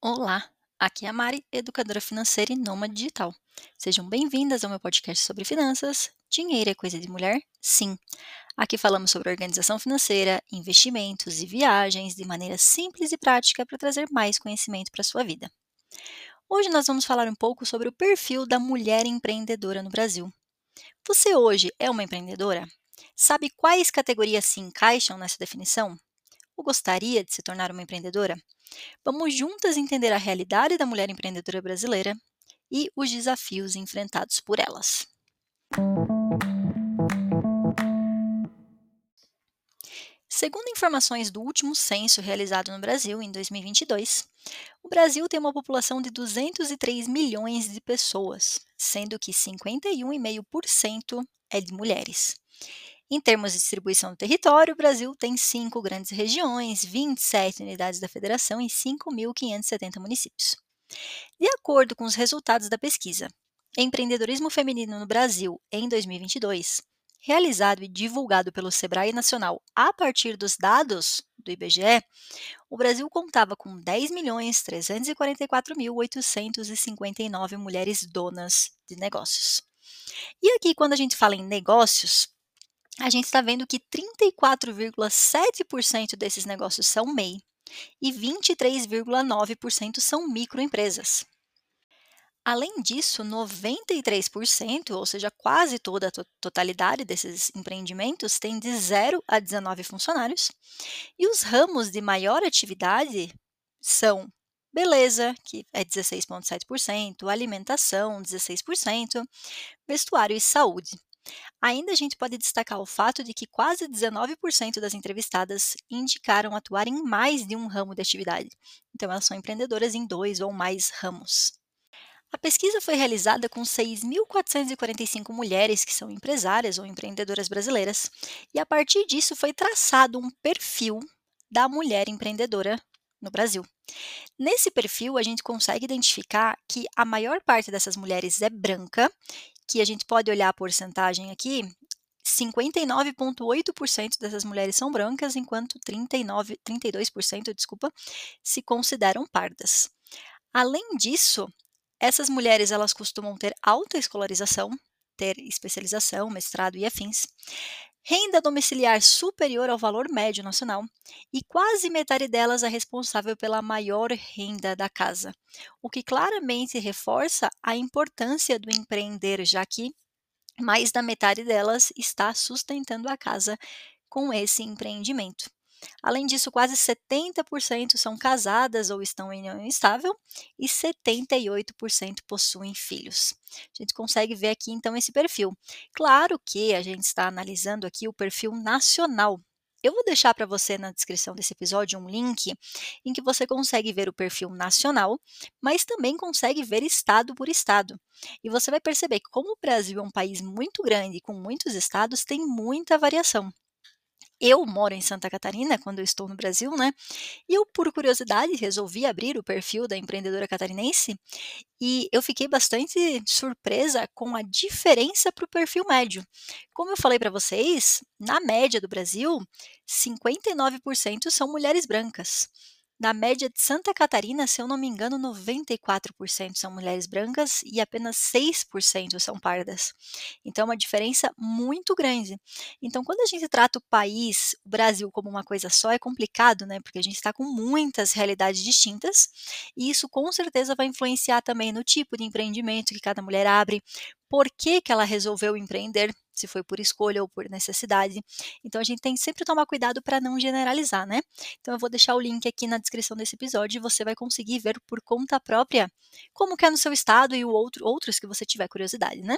Olá, aqui é a Mari, educadora financeira e nômade digital. Sejam bem-vindas ao meu podcast sobre finanças. Dinheiro é coisa de mulher? Sim. Aqui falamos sobre organização financeira, investimentos e viagens de maneira simples e prática para trazer mais conhecimento para a sua vida. Hoje nós vamos falar um pouco sobre o perfil da mulher empreendedora no Brasil. Você hoje é uma empreendedora? Sabe quais categorias se encaixam nessa definição? Ou gostaria de se tornar uma empreendedora? Vamos juntas entender a realidade da mulher empreendedora brasileira e os desafios enfrentados por elas. Segundo informações do último censo realizado no Brasil em 2022, o Brasil tem uma população de 203 milhões de pessoas, sendo que 51,5% é de mulheres. Em termos de distribuição do território, o Brasil tem cinco grandes regiões, 27 unidades da federação e 5.570 municípios. De acordo com os resultados da pesquisa Empreendedorismo Feminino no Brasil em 2022, realizado e divulgado pelo Sebrae Nacional a partir dos dados do IBGE, o Brasil contava com 10.344.859 mulheres donas de negócios. E aqui, quando a gente fala em negócios, a gente está vendo que 34,7% desses negócios são MEI e 23,9% são microempresas. Além disso, 93%, ou seja, quase toda a totalidade desses empreendimentos, tem de 0 a 19 funcionários, e os ramos de maior atividade são beleza, que é 16,7%, alimentação, 16%, vestuário e saúde. Ainda a gente pode destacar o fato de que quase 19% das entrevistadas indicaram atuar em mais de um ramo de atividade. Então, elas são empreendedoras em dois ou mais ramos. A pesquisa foi realizada com 6.445 mulheres que são empresárias ou empreendedoras brasileiras, e a partir disso foi traçado um perfil da mulher empreendedora no Brasil. Nesse perfil, a gente consegue identificar que a maior parte dessas mulheres é branca que a gente pode olhar a porcentagem aqui, 59,8% dessas mulheres são brancas, enquanto 39, 32%, desculpa, se consideram pardas. Além disso, essas mulheres elas costumam ter alta escolarização, ter especialização, mestrado e afins, renda domiciliar superior ao valor médio nacional e quase metade delas é responsável pela maior renda da casa, o que claramente reforça a importância do empreender, já que mais da metade delas está sustentando a casa com esse empreendimento. Além disso, quase 70% são casadas ou estão em união estável e 78% possuem filhos. A gente consegue ver aqui então esse perfil. Claro que a gente está analisando aqui o perfil nacional. Eu vou deixar para você na descrição desse episódio um link em que você consegue ver o perfil nacional, mas também consegue ver estado por estado. E você vai perceber que, como o Brasil é um país muito grande, com muitos estados, tem muita variação. Eu moro em Santa Catarina quando eu estou no Brasil, né? E eu, por curiosidade, resolvi abrir o perfil da empreendedora catarinense e eu fiquei bastante surpresa com a diferença para o perfil médio. Como eu falei para vocês, na média do Brasil, 59% são mulheres brancas. Na média de Santa Catarina, se eu não me engano, 94% são mulheres brancas e apenas 6% são pardas. Então, é uma diferença muito grande. Então, quando a gente trata o país, o Brasil, como uma coisa só, é complicado, né? Porque a gente está com muitas realidades distintas e isso com certeza vai influenciar também no tipo de empreendimento que cada mulher abre, por que, que ela resolveu empreender, se foi por escolha ou por necessidade. Então a gente tem que sempre tomar cuidado para não generalizar, né? Então eu vou deixar o link aqui na descrição desse episódio e você vai conseguir ver por conta própria como que é no seu estado e o outro, outros que você tiver curiosidade, né?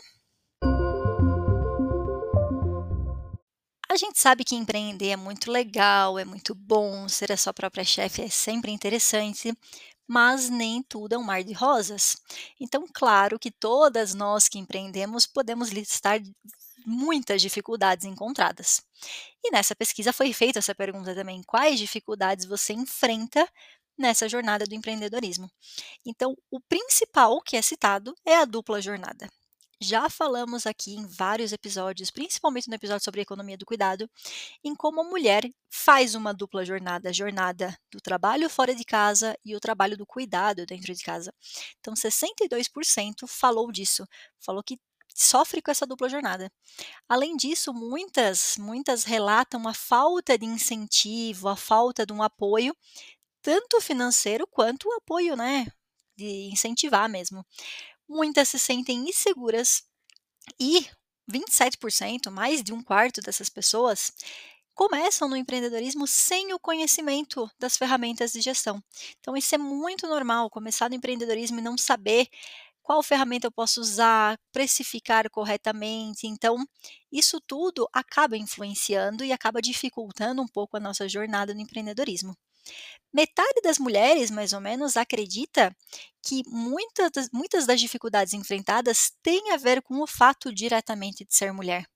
A gente sabe que empreender é muito legal, é muito bom, ser a sua própria chefe é sempre interessante, mas nem tudo é um mar de rosas. Então, claro que todas nós que empreendemos podemos listar muitas dificuldades encontradas. E nessa pesquisa foi feita essa pergunta também: quais dificuldades você enfrenta nessa jornada do empreendedorismo? Então, o principal que é citado é a dupla jornada. Já falamos aqui em vários episódios, principalmente no episódio sobre economia do cuidado, em como a mulher faz uma dupla jornada, a jornada do trabalho fora de casa e o trabalho do cuidado dentro de casa. Então, 62% falou disso, falou que sofre com essa dupla jornada. Além disso, muitas, muitas relatam a falta de incentivo, a falta de um apoio, tanto financeiro quanto o apoio, né, de incentivar mesmo. Muitas se sentem inseguras e 27%, mais de um quarto dessas pessoas, começam no empreendedorismo sem o conhecimento das ferramentas de gestão. Então, isso é muito normal, começar no empreendedorismo e não saber qual ferramenta eu posso usar, precificar corretamente. Então, isso tudo acaba influenciando e acaba dificultando um pouco a nossa jornada no empreendedorismo. Metade das mulheres, mais ou menos, acredita que muitas das, muitas das dificuldades enfrentadas têm a ver com o fato diretamente de ser mulher.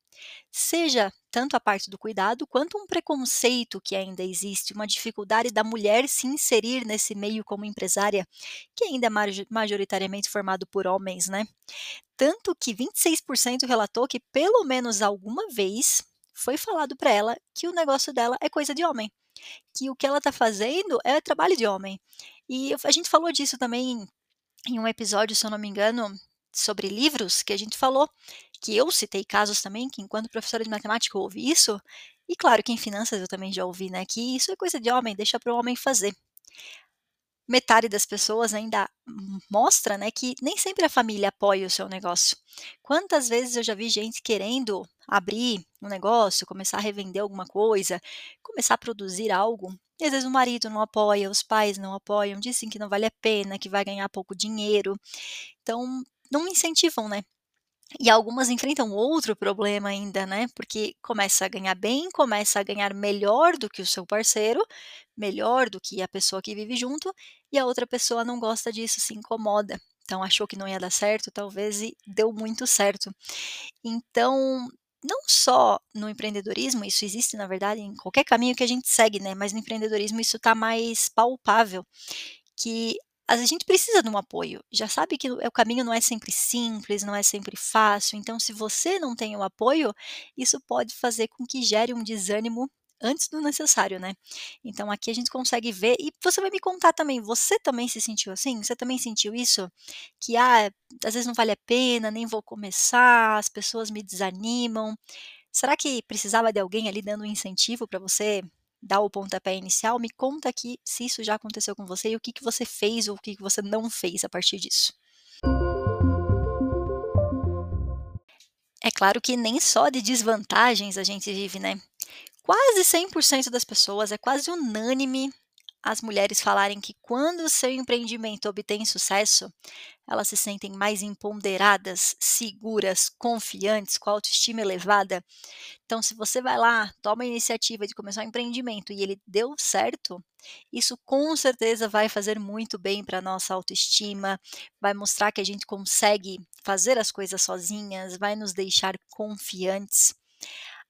Seja tanto a parte do cuidado quanto um preconceito que ainda existe, uma dificuldade da mulher se inserir nesse meio como empresária, que ainda é majoritariamente formado por homens, né? Tanto que 26% relatou que pelo menos alguma vez foi falado para ela que o negócio dela é coisa de homem que o que ela está fazendo é trabalho de homem. E a gente falou disso também em um episódio, se eu não me engano, sobre livros, que a gente falou que eu citei casos também que, enquanto professora de matemática, eu ouvi isso. E claro que em finanças eu também já ouvi, né? Que isso é coisa de homem, deixa para o homem fazer metade das pessoas ainda mostra, né, que nem sempre a família apoia o seu negócio. Quantas vezes eu já vi gente querendo abrir um negócio, começar a revender alguma coisa, começar a produzir algo, e às vezes o marido não apoia, os pais não apoiam, dizem que não vale a pena, que vai ganhar pouco dinheiro. Então, não incentivam, né? E algumas enfrentam outro problema ainda, né? Porque começa a ganhar bem, começa a ganhar melhor do que o seu parceiro, melhor do que a pessoa que vive junto, e a outra pessoa não gosta disso, se incomoda. Então achou que não ia dar certo, talvez e deu muito certo. Então, não só no empreendedorismo, isso existe na verdade em qualquer caminho que a gente segue, né? Mas no empreendedorismo isso está mais palpável, que a gente precisa de um apoio. Já sabe que o caminho não é sempre simples, não é sempre fácil. Então, se você não tem o apoio, isso pode fazer com que gere um desânimo antes do necessário, né? Então aqui a gente consegue ver e você vai me contar também, você também se sentiu assim? Você também sentiu isso? Que ah, às vezes não vale a pena, nem vou começar, as pessoas me desanimam. Será que precisava de alguém ali dando um incentivo para você dar o pontapé inicial, me conta aqui se isso já aconteceu com você e o que, que você fez ou o que, que você não fez a partir disso. É claro que nem só de desvantagens a gente vive, né? Quase 100% das pessoas, é quase unânime as mulheres falarem que quando o seu empreendimento obtém sucesso, elas se sentem mais empoderadas, seguras, confiantes, com autoestima elevada. Então, se você vai lá, toma a iniciativa de começar um empreendimento e ele deu certo, isso com certeza vai fazer muito bem para a nossa autoestima, vai mostrar que a gente consegue fazer as coisas sozinhas, vai nos deixar confiantes.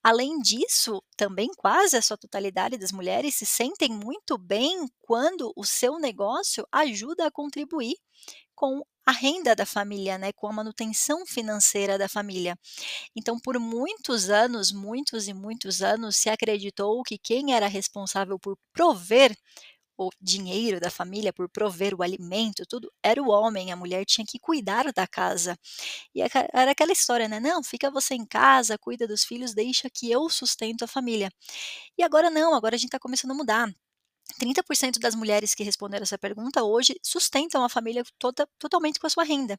Além disso, também quase a sua totalidade das mulheres se sentem muito bem quando o seu negócio ajuda a contribuir com a renda da família, né, com a manutenção financeira da família. Então, por muitos anos, muitos e muitos anos, se acreditou que quem era responsável por prover o dinheiro da família, por prover o alimento, tudo, era o homem, a mulher tinha que cuidar da casa. E era aquela história, né? Não, fica você em casa, cuida dos filhos, deixa que eu sustento a família. E agora não, agora a gente está começando a mudar. 30% das mulheres que responderam essa pergunta hoje sustentam a família toda, totalmente com a sua renda.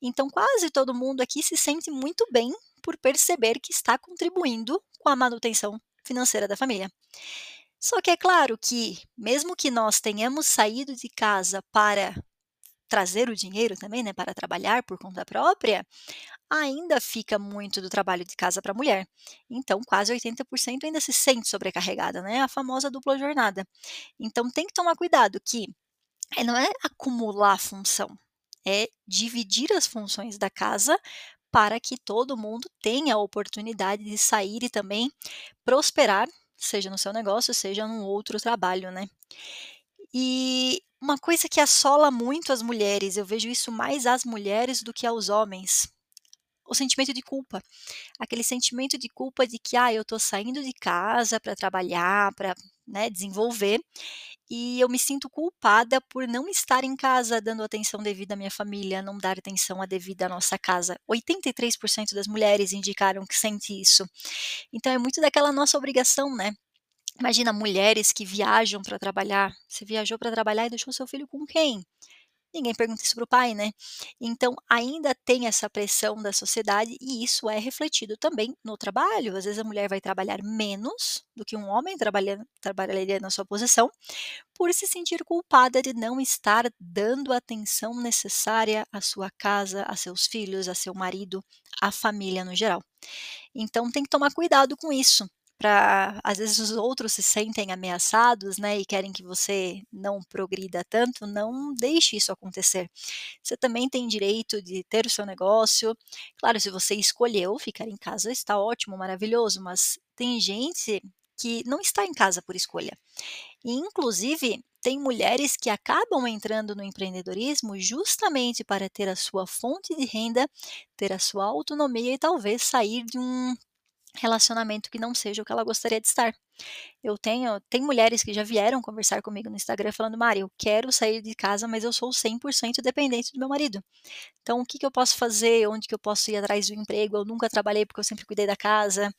Então, quase todo mundo aqui se sente muito bem por perceber que está contribuindo com a manutenção financeira da família. Só que é claro que, mesmo que nós tenhamos saído de casa para trazer o dinheiro também, né, para trabalhar por conta própria, ainda fica muito do trabalho de casa para a mulher. Então, quase 80% ainda se sente sobrecarregada, né? A famosa dupla jornada. Então, tem que tomar cuidado que eh, não é acumular função, é dividir as funções da casa para que todo mundo tenha a oportunidade de sair e também prosperar seja no seu negócio, seja num outro trabalho, né. E uma coisa que assola muito as mulheres, eu vejo isso mais às mulheres do que aos homens, o sentimento de culpa. Aquele sentimento de culpa de que, ah, eu estou saindo de casa para trabalhar, para né, desenvolver, e eu me sinto culpada por não estar em casa dando atenção devida à minha família, não dar atenção a devida à nossa casa. 83% das mulheres indicaram que sente isso. Então é muito daquela nossa obrigação, né? Imagina mulheres que viajam para trabalhar. Você viajou para trabalhar e deixou seu filho com quem? Ninguém pergunta isso para o pai, né? Então, ainda tem essa pressão da sociedade e isso é refletido também no trabalho. Às vezes a mulher vai trabalhar menos do que um homem trabalharia na sua posição, por se sentir culpada de não estar dando a atenção necessária à sua casa, a seus filhos, a seu marido, à família no geral. Então, tem que tomar cuidado com isso para às vezes os outros se sentem ameaçados, né, e querem que você não progrida tanto, não deixe isso acontecer. Você também tem direito de ter o seu negócio. Claro, se você escolheu ficar em casa, está ótimo, maravilhoso, mas tem gente que não está em casa por escolha. E, inclusive, tem mulheres que acabam entrando no empreendedorismo justamente para ter a sua fonte de renda, ter a sua autonomia e talvez sair de um relacionamento que não seja o que ela gostaria de estar. Eu tenho, tem mulheres que já vieram conversar comigo no Instagram falando, Mari, eu quero sair de casa, mas eu sou 100% dependente do meu marido. Então, o que, que eu posso fazer? Onde que eu posso ir atrás do emprego? Eu nunca trabalhei porque eu sempre cuidei da casa.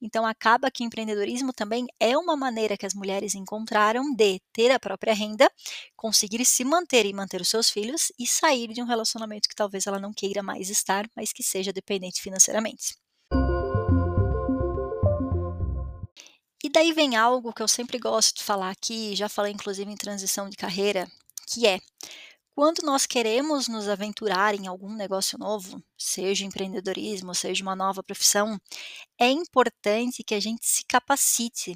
Então, acaba que empreendedorismo também é uma maneira que as mulheres encontraram de ter a própria renda, conseguir se manter e manter os seus filhos e sair de um relacionamento que talvez ela não queira mais estar, mas que seja dependente financeiramente. E daí vem algo que eu sempre gosto de falar aqui, já falei inclusive em transição de carreira, que é quando nós queremos nos aventurar em algum negócio novo, seja empreendedorismo, seja uma nova profissão, é importante que a gente se capacite.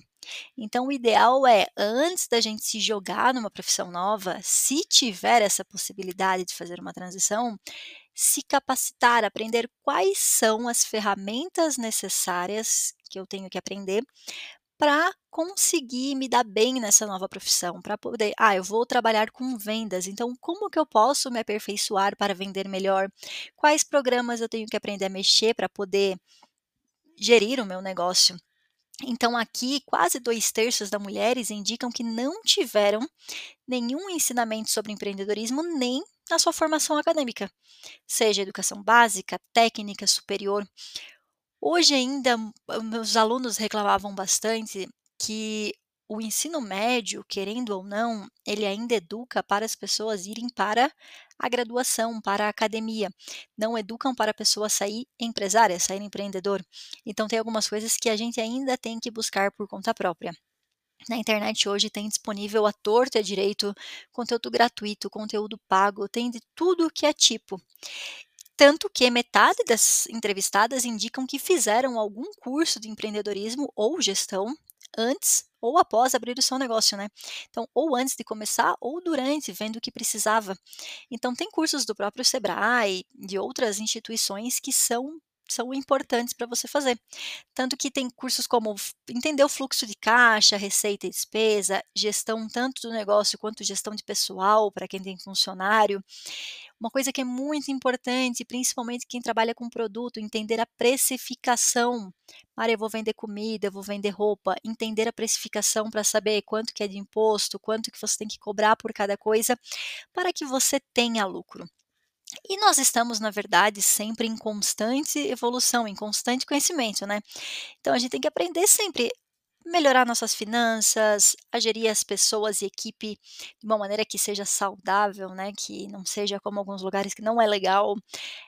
Então, o ideal é, antes da gente se jogar numa profissão nova, se tiver essa possibilidade de fazer uma transição, se capacitar, aprender quais são as ferramentas necessárias que eu tenho que aprender para conseguir me dar bem nessa nova profissão, para poder, ah, eu vou trabalhar com vendas, então como que eu posso me aperfeiçoar para vender melhor? Quais programas eu tenho que aprender a mexer para poder gerir o meu negócio? Então, aqui, quase dois terços das mulheres indicam que não tiveram nenhum ensinamento sobre empreendedorismo nem na sua formação acadêmica, seja educação básica, técnica, superior. Hoje ainda, meus alunos reclamavam bastante que o ensino médio, querendo ou não, ele ainda educa para as pessoas irem para a graduação, para a academia. Não educam para a pessoa sair empresária, sair empreendedor. Então tem algumas coisas que a gente ainda tem que buscar por conta própria. Na internet hoje tem disponível a torta direito, conteúdo gratuito, conteúdo pago, tem de tudo que é tipo. Tanto que metade das entrevistadas indicam que fizeram algum curso de empreendedorismo ou gestão antes ou após abrir o seu negócio, né? Então, ou antes de começar ou durante, vendo o que precisava. Então, tem cursos do próprio Sebrae, de outras instituições que são são importantes para você fazer. Tanto que tem cursos como entender o fluxo de caixa, receita e despesa, gestão tanto do negócio quanto gestão de pessoal para quem tem funcionário. Uma coisa que é muito importante, principalmente quem trabalha com produto, entender a precificação. Maria, eu vou vender comida, eu vou vender roupa, entender a precificação para saber quanto que é de imposto, quanto que você tem que cobrar por cada coisa, para que você tenha lucro. E nós estamos, na verdade, sempre em constante evolução, em constante conhecimento, né? Então a gente tem que aprender sempre melhorar nossas finanças, a gerir as pessoas e equipe de uma maneira que seja saudável, né? Que não seja como alguns lugares que não é legal.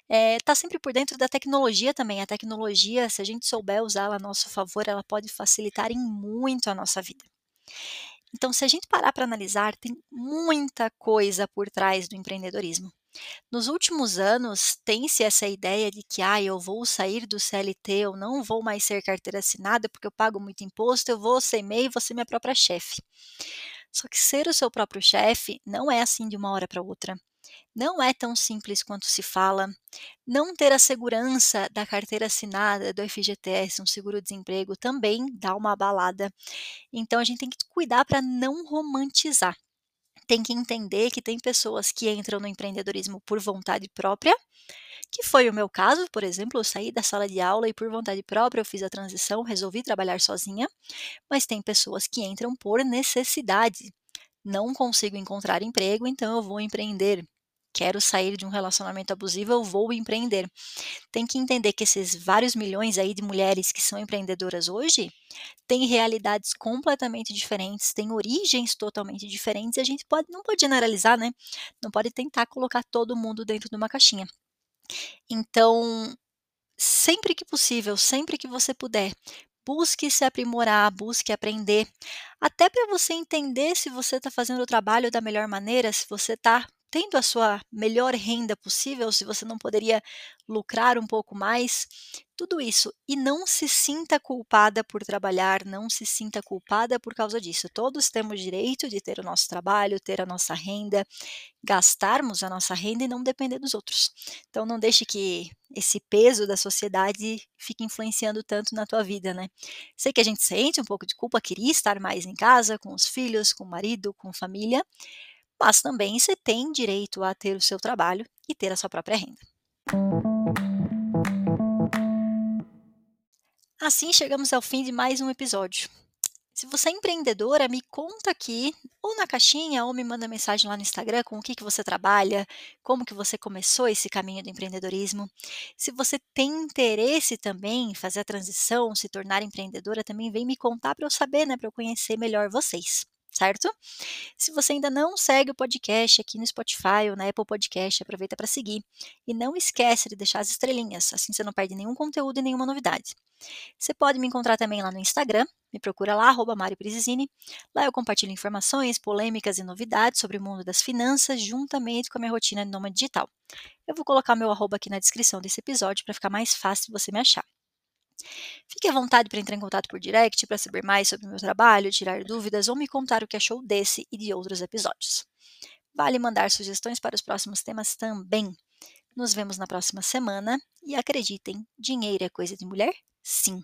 É, tá sempre por dentro da tecnologia também. A tecnologia, se a gente souber usá-la a nosso favor, ela pode facilitar em muito a nossa vida. Então, se a gente parar para analisar, tem muita coisa por trás do empreendedorismo. Nos últimos anos, tem-se essa ideia de que ah, eu vou sair do CLT, eu não vou mais ser carteira assinada porque eu pago muito imposto, eu vou ser MEI, vou ser minha própria chefe. Só que ser o seu próprio chefe não é assim de uma hora para outra. Não é tão simples quanto se fala. Não ter a segurança da carteira assinada do FGTS, um seguro-desemprego, também dá uma abalada. Então a gente tem que cuidar para não romantizar tem que entender que tem pessoas que entram no empreendedorismo por vontade própria, que foi o meu caso, por exemplo, eu saí da sala de aula e por vontade própria eu fiz a transição, resolvi trabalhar sozinha, mas tem pessoas que entram por necessidade. Não consigo encontrar emprego, então eu vou empreender. Quero sair de um relacionamento abusivo, eu vou empreender. Tem que entender que esses vários milhões aí de mulheres que são empreendedoras hoje têm realidades completamente diferentes, têm origens totalmente diferentes e a gente pode, não pode generalizar, né? Não pode tentar colocar todo mundo dentro de uma caixinha. Então, sempre que possível, sempre que você puder, busque se aprimorar, busque aprender, até para você entender se você está fazendo o trabalho da melhor maneira, se você está tendo a sua melhor renda possível, se você não poderia lucrar um pouco mais, tudo isso. E não se sinta culpada por trabalhar, não se sinta culpada por causa disso. Todos temos direito de ter o nosso trabalho, ter a nossa renda, gastarmos a nossa renda e não depender dos outros. Então não deixe que esse peso da sociedade fique influenciando tanto na tua vida, né? Sei que a gente sente um pouco de culpa, queria estar mais em casa, com os filhos, com o marido, com família, mas também você tem direito a ter o seu trabalho e ter a sua própria renda. Assim chegamos ao fim de mais um episódio. Se você é empreendedora, me conta aqui, ou na caixinha, ou me manda mensagem lá no Instagram com o que, que você trabalha, como que você começou esse caminho do empreendedorismo. Se você tem interesse também em fazer a transição, se tornar empreendedora, também vem me contar para eu saber, né, para eu conhecer melhor vocês certo? Se você ainda não segue o podcast aqui no Spotify ou na Apple Podcast, aproveita para seguir. E não esquece de deixar as estrelinhas, assim você não perde nenhum conteúdo e nenhuma novidade. Você pode me encontrar também lá no Instagram, me procura lá, arroba Lá eu compartilho informações, polêmicas e novidades sobre o mundo das finanças, juntamente com a minha rotina de nômade digital. Eu vou colocar meu arroba aqui na descrição desse episódio para ficar mais fácil você me achar. Fique à vontade para entrar em contato por direct para saber mais sobre o meu trabalho, tirar dúvidas ou me contar o que achou desse e de outros episódios. Vale mandar sugestões para os próximos temas também. Nos vemos na próxima semana e acreditem, dinheiro é coisa de mulher? Sim.